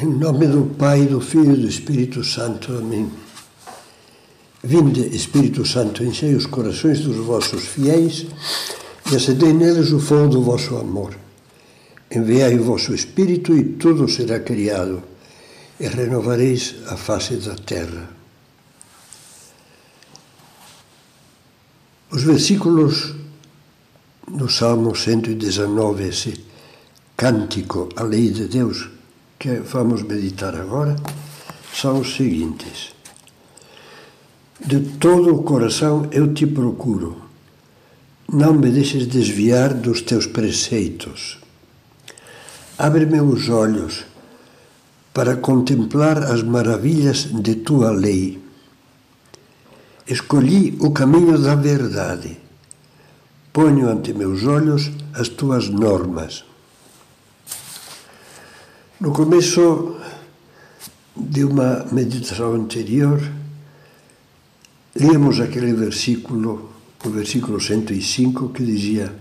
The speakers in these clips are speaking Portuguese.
Em nome do Pai, do Filho e do Espírito Santo. Amém. Vinde, Espírito Santo, enchei os corações dos vossos fiéis e acendei neles o fogo do vosso amor. Enviai o vosso Espírito e tudo será criado, e renovareis a face da terra. Os versículos do Salmo 119, esse cântico à lei de Deus que vamos meditar agora, são os seguintes. De todo o coração eu te procuro, não me deixes desviar dos teus preceitos. Abre-me os olhos para contemplar as maravilhas de tua lei. Escolhi o caminho da verdade. Ponho ante meus olhos as tuas normas. No começo de uma meditação anterior, líamos aquele versículo, o versículo 105, que dizia: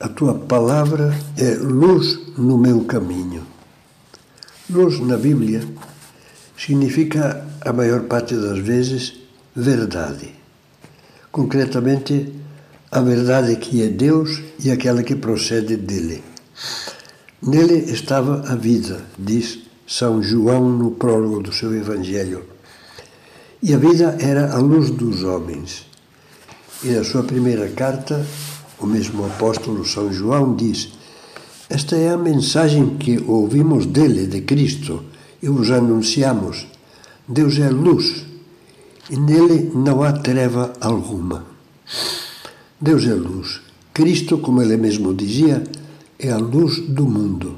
A tua palavra é luz no meu caminho. Luz na Bíblia significa, a maior parte das vezes, verdade. Concretamente, a verdade que é Deus e aquela que procede dele. Nele estava a vida, diz São João no prólogo do seu Evangelho. E a vida era a luz dos homens. E na sua primeira carta, o mesmo apóstolo São João diz: Esta é a mensagem que ouvimos dele, de Cristo, e vos anunciamos. Deus é luz, e nele não há treva alguma. Deus é luz. Cristo, como ele mesmo dizia, é a luz do mundo.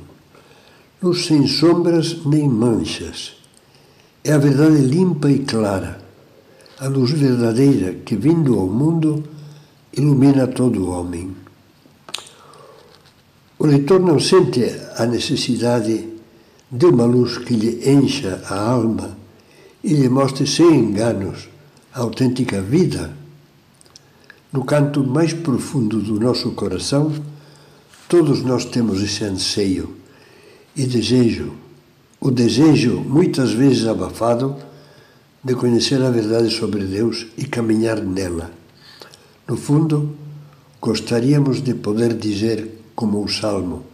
Luz sem sombras nem manchas. É a verdade limpa e clara, a luz verdadeira que, vindo ao mundo, ilumina todo o homem. O leitor não sente a necessidade de uma luz que lhe encha a alma e lhe mostre sem enganos a autêntica vida. No canto mais profundo do nosso coração, Todos nós temos esse anseio e desejo, o desejo, muitas vezes abafado, de conhecer a verdade sobre Deus e caminhar nela. No fundo, gostaríamos de poder dizer, como o Salmo,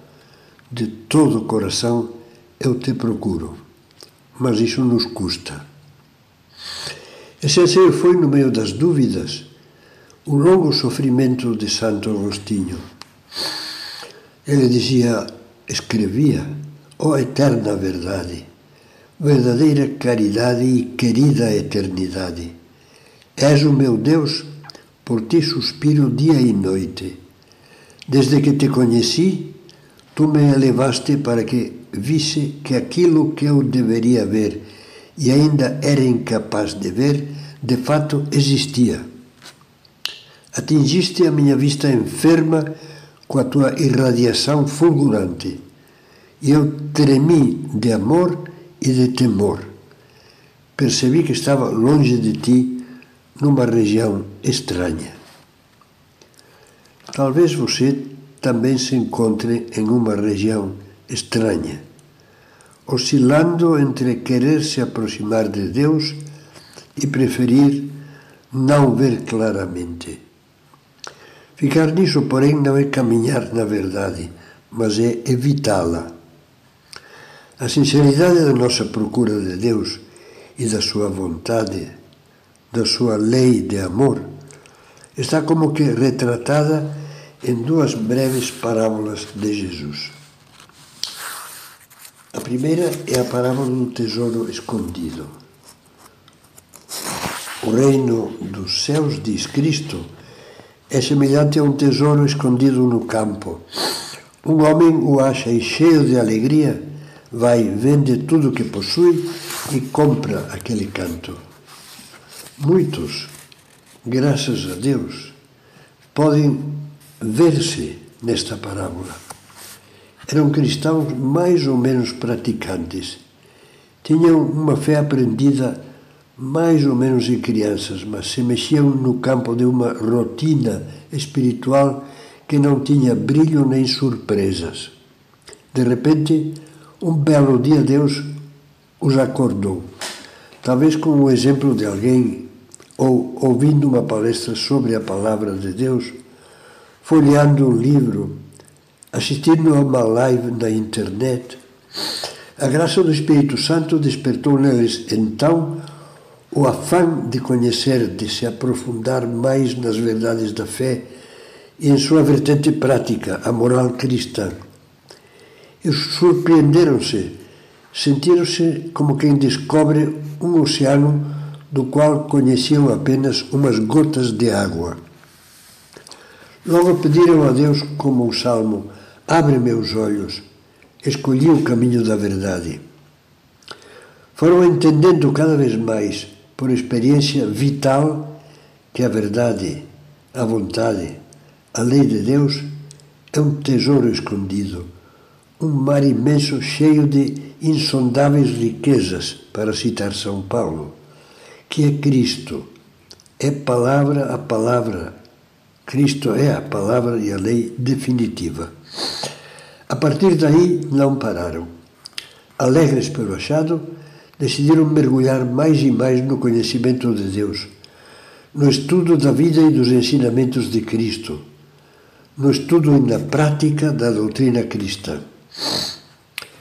de todo o coração eu te procuro, mas isso nos custa. Esse anseio foi, no meio das dúvidas, o longo sofrimento de Santo Agostinho ele dizia, escrevia, ó oh eterna verdade, verdadeira caridade e querida eternidade. És o meu Deus, por ti suspiro dia e noite. Desde que te conheci, tu me elevaste para que visse que aquilo que eu deveria ver e ainda era incapaz de ver, de fato existia. Atingiste a minha vista enferma com a tua irradiação fulgurante. E eu tremi de amor e de temor. Percebi que estava longe de ti, numa região estranha. Talvez você também se encontre em uma região estranha, oscilando entre querer se aproximar de Deus e preferir não ver claramente. Ficar nisso, porém, não é caminhar na verdade, mas é evitá-la. A sinceridade da nossa procura de Deus e da sua vontade, da sua lei de amor, está como que retratada em duas breves parábolas de Jesus. A primeira é a parábola do tesouro escondido. O reino dos céus, diz Cristo, é semelhante a um tesouro escondido no campo. Um homem o acha e, cheio de alegria, vai, vende tudo o que possui e compra aquele canto. Muitos, graças a Deus, podem ver-se nesta parábola. Eram cristãos mais ou menos praticantes. Tinham uma fé aprendida mais ou menos em crianças, mas se mexiam no campo de uma rotina espiritual que não tinha brilho nem surpresas. De repente, um belo dia Deus os acordou. Talvez com o exemplo de alguém ou ouvindo uma palestra sobre a palavra de Deus, folheando um livro, assistindo a uma live na internet, a graça do Espírito Santo despertou neles então o afã de conhecer, de se aprofundar mais nas verdades da fé e em sua vertente prática, a moral cristã. E surpreenderam-se, sentiram-se como quem descobre um oceano do qual conheciam apenas umas gotas de água. Logo pediram a Deus, como o salmo: Abre meus olhos, escolhi o caminho da verdade. Foram entendendo cada vez mais, por experiência vital, que a verdade, a vontade, a lei de Deus é um tesouro escondido, um mar imenso cheio de insondáveis riquezas, para citar São Paulo, que é Cristo, é palavra a palavra. Cristo é a palavra e a lei definitiva. A partir daí, não pararam. Alegres pelo achado, decidiram mergulhar mais e mais no conhecimento de Deus, no estudo da vida e dos ensinamentos de Cristo, no estudo e na prática da doutrina cristã.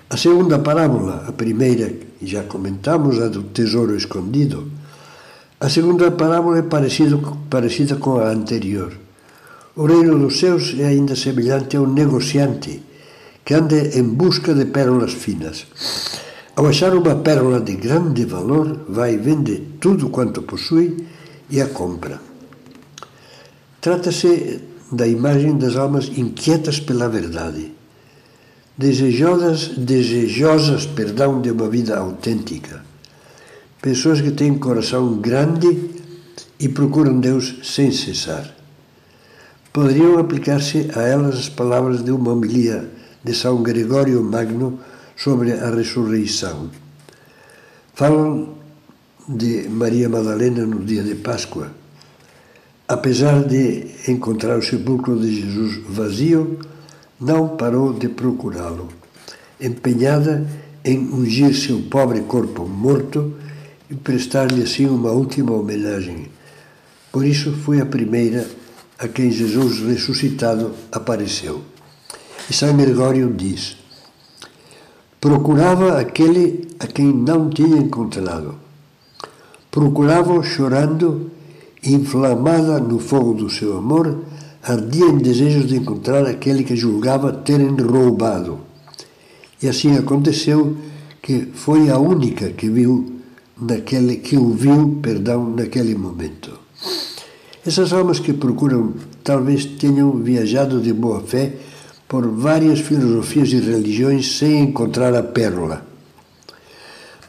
A segunda parábola, a primeira já comentamos, a do tesouro escondido, a segunda parábola é parecida, parecida com a anterior. O reino dos céus é ainda semelhante a um negociante que anda em busca de pérolas finas. Ao achar uma pérola de grande valor, vai e vende tudo quanto possui e a compra. Trata-se da imagem das almas inquietas pela verdade, desejosas, desejosas perdão, de uma vida autêntica. Pessoas que têm coração grande e procuram Deus sem cessar. Poderiam aplicar-se a elas as palavras de uma homilia de São Gregório Magno sobre a ressurreição. Falam de Maria Madalena no dia de Páscoa. Apesar de encontrar o sepulcro de Jesus vazio, não parou de procurá-lo, empenhada em ungir seu pobre corpo morto e prestar-lhe assim uma última homenagem. Por isso foi a primeira a quem Jesus ressuscitado apareceu. E São Gregório diz: Procurava aquele a quem não tinha encontrado. Procurava chorando, inflamada no fogo do seu amor, ardia em desejos de encontrar aquele que julgava terem roubado. E assim aconteceu que foi a única que viu naquele que o viu, perdão, naquele momento. Essas almas que procuram talvez tenham viajado de boa fé por várias filosofias e religiões sem encontrar a pérola.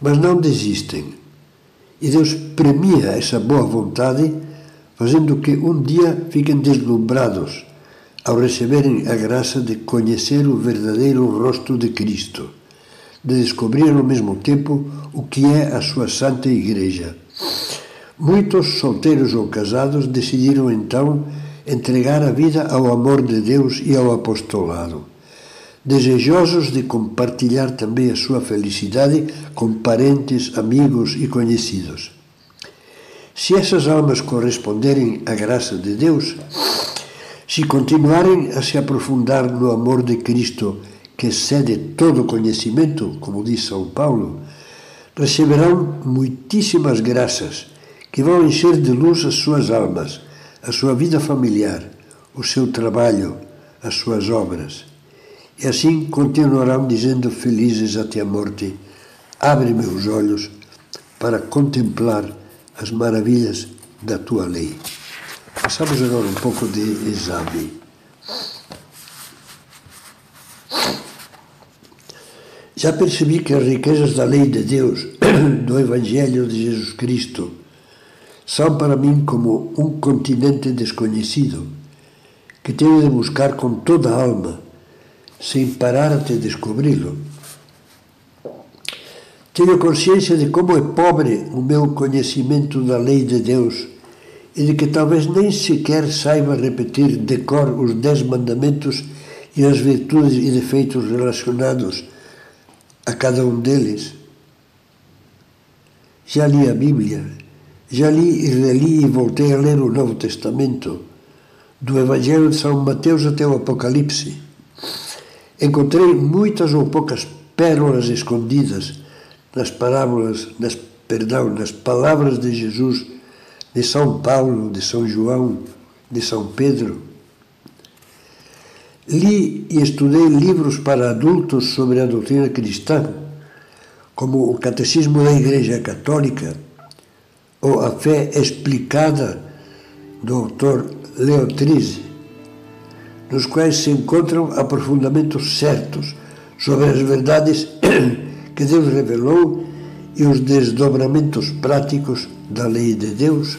Mas não desistem. E Deus premia essa boa vontade, fazendo que um dia fiquem deslumbrados ao receberem a graça de conhecer o verdadeiro rosto de Cristo, de descobrir ao mesmo tempo o que é a sua Santa Igreja. Muitos solteiros ou casados decidiram então entregar a vida ao amor de Deus e ao apostolado, desejosos de compartilhar também a sua felicidade com parentes, amigos e conhecidos. Se essas almas corresponderem à graça de Deus, se continuarem a se aprofundar no amor de Cristo, que excede todo conhecimento, como diz São Paulo, receberão muitíssimas graças que vão encher de luz as suas almas a sua vida familiar, o seu trabalho, as suas obras. E assim continuarão dizendo felizes até a morte: Abre meus olhos para contemplar as maravilhas da tua lei. Passamos agora um pouco de exame. Já percebi que as riquezas da lei de Deus, do Evangelho de Jesus Cristo, são para mim como um continente desconhecido, que tenho de buscar com toda a alma, sem parar até descobri-lo. Tenho consciência de como é pobre o meu conhecimento da lei de Deus e de que talvez nem sequer saiba repetir de cor os dez mandamentos e as virtudes e defeitos relacionados a cada um deles. Já li a Bíblia, já li e reli e voltei a ler o Novo Testamento, do Evangelho de São Mateus até o Apocalipse. Encontrei muitas ou poucas pérolas escondidas nas parábolas, nas, perdão, nas palavras de Jesus, de São Paulo, de São João, de São Pedro. Li e estudei livros para adultos sobre a doutrina cristã, como o Catecismo da Igreja Católica ou A Fé Explicada do autor Leotrize, nos quais se encontram aprofundamentos certos sobre as verdades que Deus revelou e os desdobramentos práticos da lei de Deus